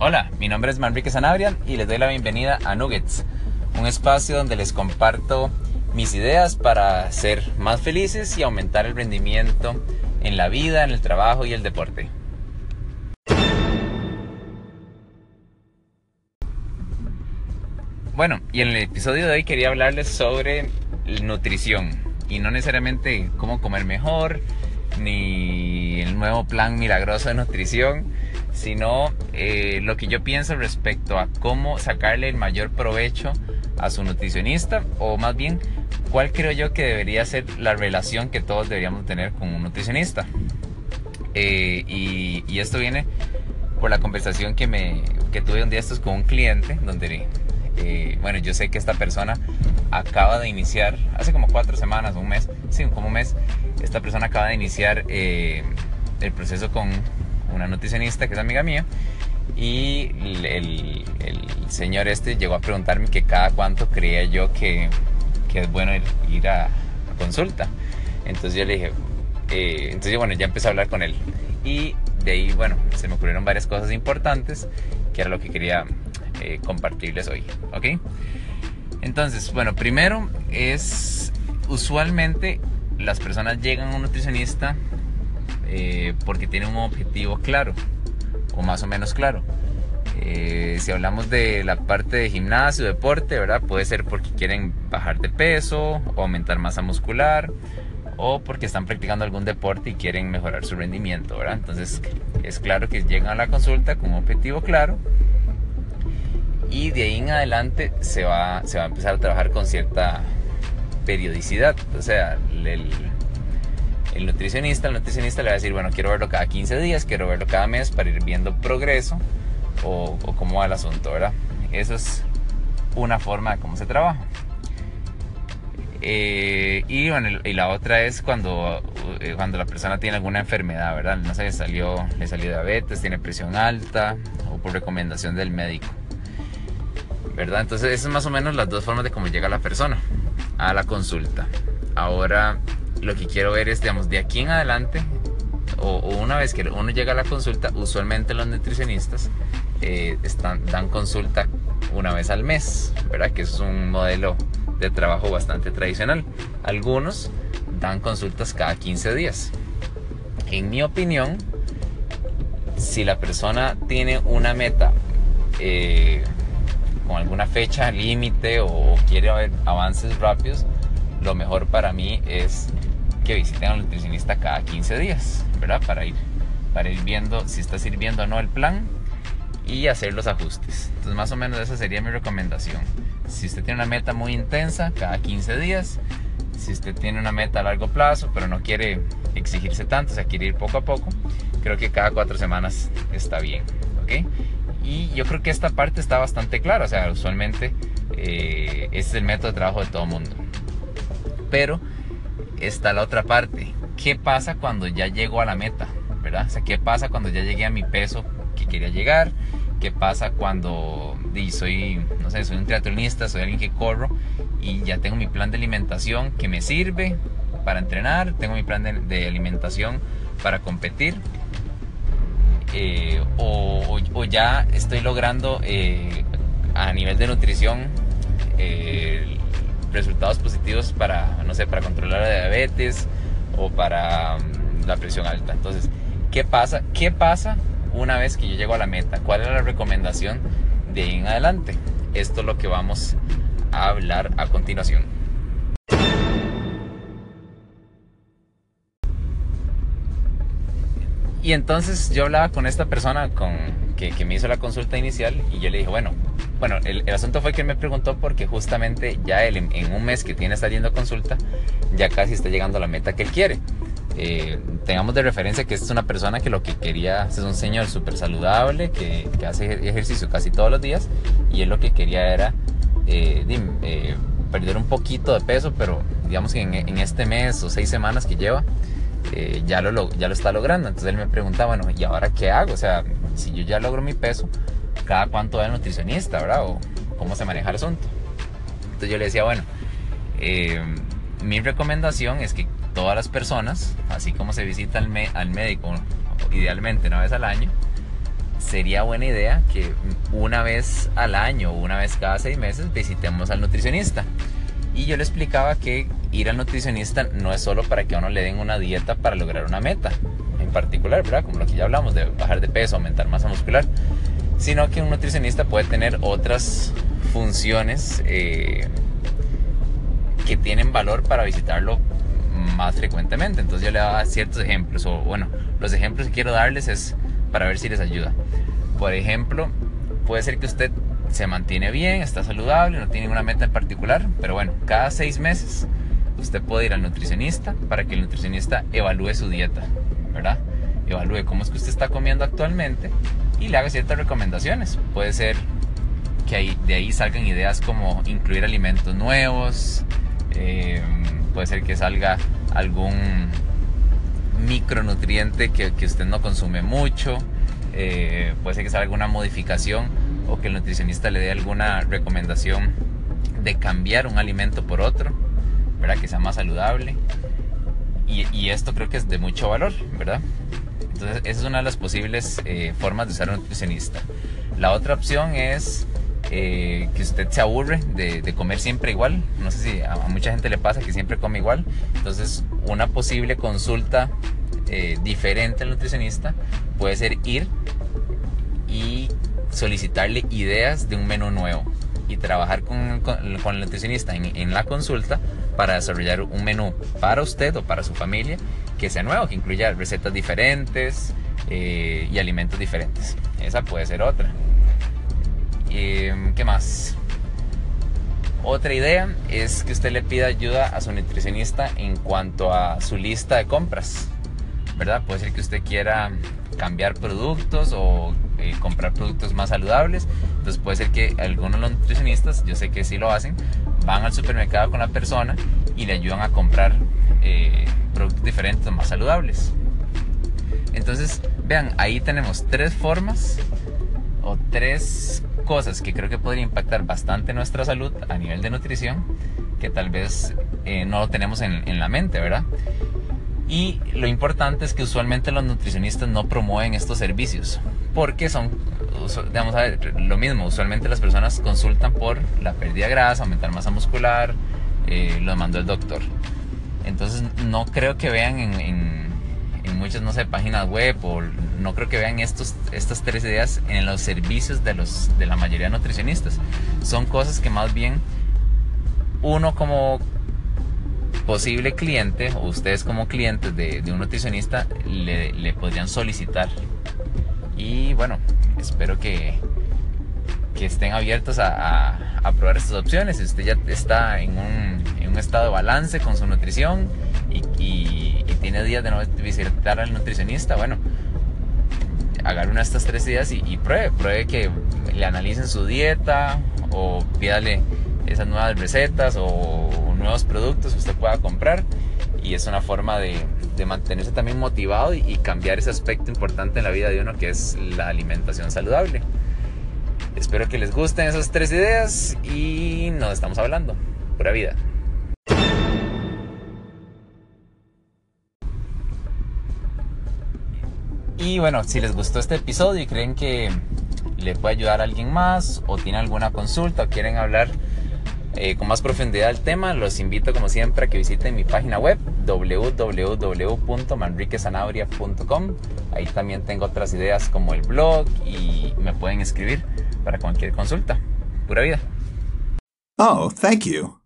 Hola, mi nombre es Manrique Sanabria y les doy la bienvenida a Nuggets, un espacio donde les comparto mis ideas para ser más felices y aumentar el rendimiento en la vida, en el trabajo y el deporte. Bueno, y en el episodio de hoy quería hablarles sobre nutrición y no necesariamente cómo comer mejor, ni el nuevo plan milagroso de nutrición, sino eh, lo que yo pienso respecto a cómo sacarle el mayor provecho a su nutricionista o más bien cuál creo yo que debería ser la relación que todos deberíamos tener con un nutricionista. Eh, y, esto viene por la conversación que, me, que tuve un día estos con un cliente donde, eh, bueno, yo sé que esta persona acaba de iniciar, hace como cuatro semanas, un mes, sí, como un mes, esta persona acaba de iniciar el proceso con una nutricionista que es amiga mía, y el, señor este llegó a preguntarme que cada cuánto creía yo que, que es bueno ir, a, consulta. Entonces yo le dije, eh, entonces bueno, ya empecé a hablar con él. Y de ahí, bueno, se me ocurrieron varias cosas importantes, que era lo que quería eh, compartirles hoy, ¿ok? Entonces, bueno, primero es, usualmente las personas llegan a un nutricionista eh, porque tiene un objetivo claro o más o menos claro. Eh, si hablamos de la parte de gimnasio, deporte, ¿verdad? Puede ser porque quieren bajar de peso o aumentar masa muscular o porque están practicando algún deporte y quieren mejorar su rendimiento, ¿verdad? Entonces es claro que llegan a la consulta con un objetivo claro y de ahí en adelante se va, se va a empezar a trabajar con cierta periodicidad. O sea, el, el nutricionista, el nutricionista le va a decir, bueno, quiero verlo cada 15 días, quiero verlo cada mes para ir viendo progreso o, cómo va el asunto, ¿verdad? Eso es una forma de cómo se trabaja. Eh, y, bueno, y la otra es cuando, eh, cuando la persona tiene alguna enfermedad, ¿verdad? No sé, salió, le salió diabetes, tiene presión alta o por recomendación del médico. ¿Verdad? Entonces, esas son más o menos las dos formas de cómo llega la persona a la consulta. Ahora, lo que quiero ver es, digamos, de aquí en adelante, o, una vez que uno llega a la consulta, usualmente los nutricionistas eh, dan consulta una vez al mes, ¿verdad? Que es un modelo de trabajo bastante tradicional. Algunos dan consultas cada 15 días. En mi opinión, si la persona tiene una meta eh, con alguna fecha límite o quiere ver avances rápidos, lo mejor para mí es que visiten al nutricionista cada 15 días, ¿verdad? Para ir, para ir viendo si está sirviendo o no el plan y hacer los ajustes. Entonces más o menos esa sería mi recomendación. Si usted tiene una meta muy intensa, cada 15 días. Si usted tiene una meta a largo plazo, pero no quiere exigirse tanto, o sea, quiere ir poco a poco, creo que cada cuatro semanas está bien, ¿ok? Y yo creo que esta parte está bastante clara, o sea, usualmente eh, es el método de trabajo de todo mundo. Pero está la otra parte. ¿Qué pasa cuando ya llego a la meta? ¿Verdad? ¿qué pasa cuando ya llegué a mi peso que quería llegar? ¿Qué pasa cuando soy, no sé, soy un triatlonista, soy alguien que corro y ya tengo mi plan de alimentación que me sirve para entrenar, tengo mi plan de, alimentación para competir? Eh, o, ya estoy logrando eh, a nivel de nutrición eh, resultados positivos para, no sé, para controlar la diabetes o para mm, la presión alta. Entonces, ¿qué pasa? ¿Qué pasa una vez que yo llego a la meta? ¿Cuál es la recomendación de en adelante? Esto es lo que vamos a hablar a continuación. Y entonces yo hablaba con esta persona con, que, que me hizo la consulta inicial y yo le dije, bueno, bueno, el, asunto fue que él me preguntó porque justamente ya él en, un mes que tiene saliendo a consulta, ya casi está llegando a la meta que él quiere. Eh, tengamos de referencia que es una persona que lo que quería es un señor súper saludable, que, hace ejercicio casi todos los días, y él lo que quería era eh, eh, perder un poquito de peso, pero digamos que en, este mes o seis semanas que lleva, ya, lo, ya lo está logrando. Entonces él me preguntaba, bueno, ¿y ahora qué hago? O sea, si yo ya logro mi peso, cada cuánto va el nutricionista, ¿verdad? O cómo se maneja el asunto. Entonces yo le decía, bueno, eh, mi recomendación es que todas las personas, así como se visita al, médico idealmente una vez al año, sería buena idea que una vez al año una vez cada seis meses visitemos al nutricionista. Y yo le explicaba que ir al nutricionista no es solo para que a uno le den una dieta para lograr una meta en particular, ¿verdad? Como lo que ya hablamos de bajar de peso, aumentar masa muscular, sino que un nutricionista puede tener otras funciones eh, que tienen valor para visitarlo más frecuentemente. Entonces yo le daba ciertos ejemplos, o bueno, los ejemplos que quiero darles es para ver si les ayuda. Por ejemplo, puede ser que usted se mantiene bien, está saludable, no tiene ninguna meta en particular, pero bueno, cada seis meses usted puede ir al nutricionista para que el nutricionista evalúe su dieta, Evalúe cómo es que usted está comiendo actualmente y le haga ciertas recomendaciones. Puede ser que de ahí salgan ideas como incluir alimentos nuevos, eh, puede ser que salga algún micronutriente que, usted no consume mucho, eh, puede ser que salga alguna modificación o que el nutricionista le dé alguna recomendación de cambiar un alimento por otro, ¿verdad? Que sea más saludable. Y, esto creo que es de mucho valor, ¿verdad? Entonces, esa es una de las posibles eh, formas de usar un nutricionista. La otra opción es eh, que usted se aburre de, comer siempre igual. No sé si a, mucha gente le pasa que siempre come igual. Entonces, una posible consulta eh, diferente al nutricionista puede ser ir y solicitarle ideas de un menú nuevo y trabajar con, el nutricionista en, la consulta para desarrollar un menú para usted o para su familia que sea nuevo, que incluya recetas diferentes eh, y alimentos diferentes. Esa puede ser otra. Em, ¿Qué más? Otra idea es que usted le pida ayuda a su nutricionista en cuanto a su lista de compras, ¿verdad? Puede ser que usted quiera cambiar productos o eh, comprar productos más saludables. Entonces puede ser que algunos nutricionistas, yo sé que sí lo hacen, van al supermercado con la persona y le ayudan a comprar eh, productos diferentes más saludables. Entonces, vean, ahí tenemos tres formas o tres cosas que creo que podrían impactar bastante nuestra salud a nivel de nutrición, que tal vez eh, no lo tenemos en, en la mente, ¿verdad? Y lo importante es que usualmente los nutricionistas no promueven estos servicios, porque son, digamos, a ver, lo mismo, usualmente las personas consultan por la pérdida de grasa, aumentar masa muscular, eh, lo mandó el doctor. Entonces no creo que vean en, en, en, muchas, no sé, páginas web o no creo que vean estos, estas tres ideas en los servicios de, los, de la mayoría de nutricionistas. Son cosas que más bien uno como posible cliente o ustedes como clientes de, un nutricionista le, le, podrían solicitar. Y bueno, espero que, que estén abiertos a, probar estas opciones. Si usted ya está en un, en un estado de balance con su nutrición y, tiene días de no visitar al nutricionista, bueno, agarre una de estas tres días y, pruebe, pruebe que le analicen su dieta o pídale esas nuevas recetas o nuevos productos que usted pueda comprar y es una forma de, mantenerse también motivado y, y, cambiar ese aspecto importante en la vida de uno que es la alimentación saludable. Espero que les gusten esas tres ideas y nos estamos hablando. Pura vida. Y bueno, si les gustó este episodio y creen que le puede ayudar a alguien más o tienen alguna consulta o quieren hablar eh, con más profundidad del tema, los invito como siempre a que visiten mi página web www.manriquezanabria.com. Ahí también tengo otras ideas como el blog y me pueden escribir para cualquier consulta. Pura vida. Oh, thank you.